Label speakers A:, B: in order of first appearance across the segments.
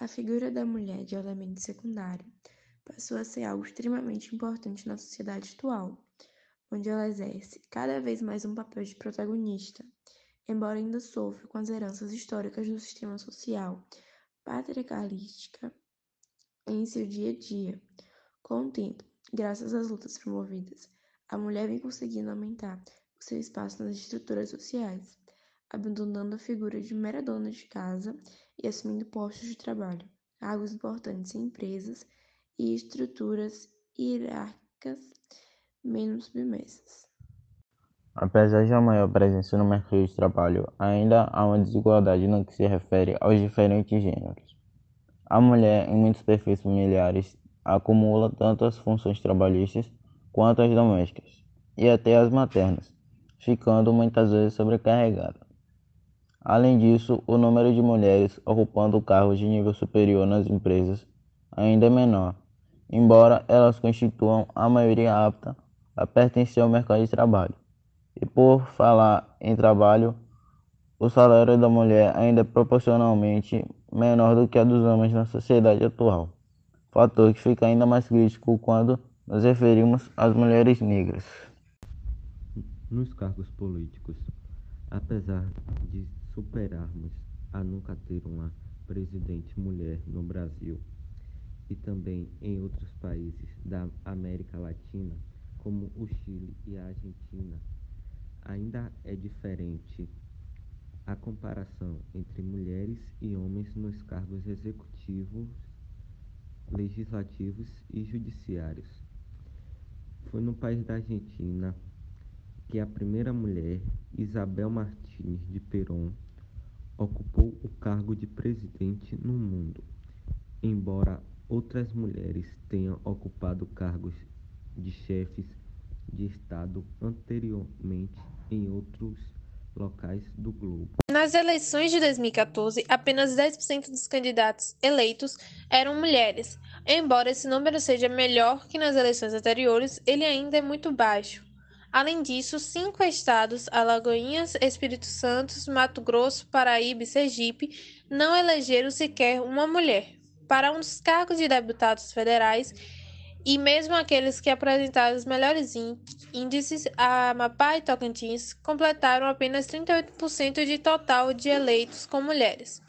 A: A figura da mulher de elemento secundário passou a ser algo extremamente importante na sociedade atual, onde ela exerce cada vez mais um papel de protagonista, embora ainda sofra com as heranças históricas do sistema social patriarcalista em seu dia a dia. Com o tempo, graças às lutas promovidas, a mulher vem conseguindo aumentar o seu espaço nas estruturas sociais, abandonando a figura de mera dona de casa e assumindo postos de trabalho, cargos importantes em empresas e estruturas hierárquicas menos submersas.
B: Apesar de maior presença no mercado de trabalho, ainda há uma desigualdade no que se refere aos diferentes gêneros. A mulher, em muitos perfis familiares, acumula tanto as funções trabalhistas quanto as domésticas, e até as maternas, ficando muitas vezes sobrecarregada. Além disso, o número de mulheres ocupando cargos de nível superior nas empresas ainda é menor, embora elas constituam a maioria apta a pertencer ao mercado de trabalho. E por falar em trabalho, o salário da mulher ainda é proporcionalmente menor do que a dos homens na sociedade atual, fator que fica ainda mais crítico quando nos referimos às mulheres negras.
C: Nos cargos políticos, apesar de superarmos a nunca ter uma presidente mulher no Brasil e também em outros países da América Latina, como o Chile e a Argentina, ainda é diferente a comparação entre mulheres e homens nos cargos executivos, legislativos e judiciários. Foi no país da Argentina que a primeira mulher, Isabel Martins de Perón, ocupou o cargo de presidente no mundo, embora outras mulheres tenham ocupado cargos de chefes de Estado anteriormente em outros locais do globo.
D: Nas eleições de 2014, apenas 10% dos candidatos eleitos eram mulheres. Embora esse número seja melhor que nas eleições anteriores, ele ainda é muito baixo. Além disso, cinco estados, Alagoinhas, Espírito Santo, Mato Grosso, Paraíba e Sergipe, não elegeram sequer uma mulher para um dos cargos de deputados federais e mesmo aqueles que apresentaram os melhores índices, Amapá e Tocantins, completaram apenas 38% de total de eleitos com mulheres.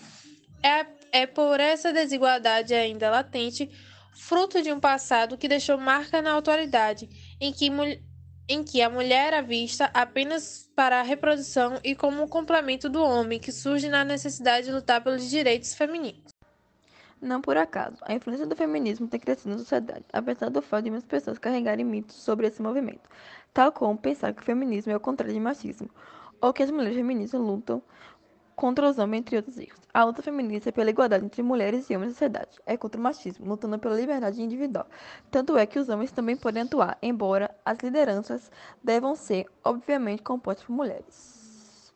D: É, é por essa desigualdade ainda latente, fruto de um passado que deixou marca na atualidade, em que em que a mulher era vista apenas para a reprodução e como um complemento do homem, que surge na necessidade de lutar pelos direitos femininos.
E: Não por acaso, a influência do feminismo tem crescido na sociedade, apesar do fato de muitas pessoas carregarem mitos sobre esse movimento, tal como pensar que o feminismo é o contrário de machismo, ou que as mulheres feministas lutam contra os homens, entre outros erros. A luta feminista é pela igualdade entre mulheres e homens na sociedade. É contra o machismo, lutando pela liberdade individual. Tanto é que os homens também podem atuar, embora as lideranças devam ser, obviamente, compostas por mulheres.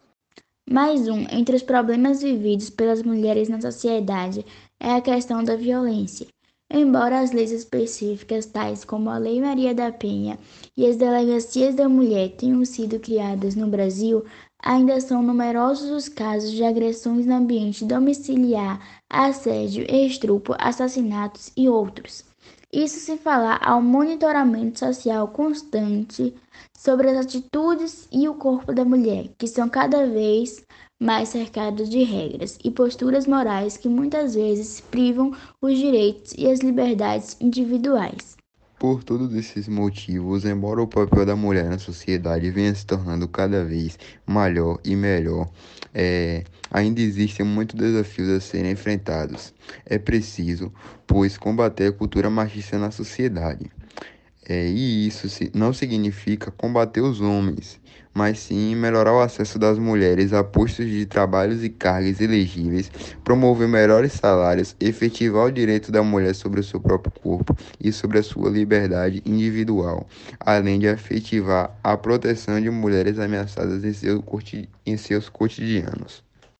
F: Mais um entre os problemas vividos pelas mulheres na sociedade é a questão da violência. Embora as leis específicas, tais como a Lei Maria da Penha e as Delegacias da Mulher, tenham sido criadas no Brasil, ainda são numerosos os casos de agressões no ambiente domiciliar, assédio, estupro, assassinatos e outros. Isso sem falar ao monitoramento social constante sobre as atitudes e o corpo da mulher, que são cada vez mais cercados de regras e posturas morais que muitas vezes privam os direitos e as liberdades individuais.
G: Por todos esses motivos, embora o papel da mulher na sociedade venha se tornando cada vez maior e melhor, é, ainda existem muitos desafios a serem enfrentados. É preciso, pois, combater a cultura machista na sociedade. É, e isso não significa combater os homens, mas sim melhorar o acesso das mulheres a postos de trabalhos e cargas elegíveis, promover melhores salários, efetivar o direito da mulher sobre o seu próprio corpo e sobre a sua liberdade individual, além de efetivar a proteção de mulheres ameaçadas em, seu, em seus cotidianos.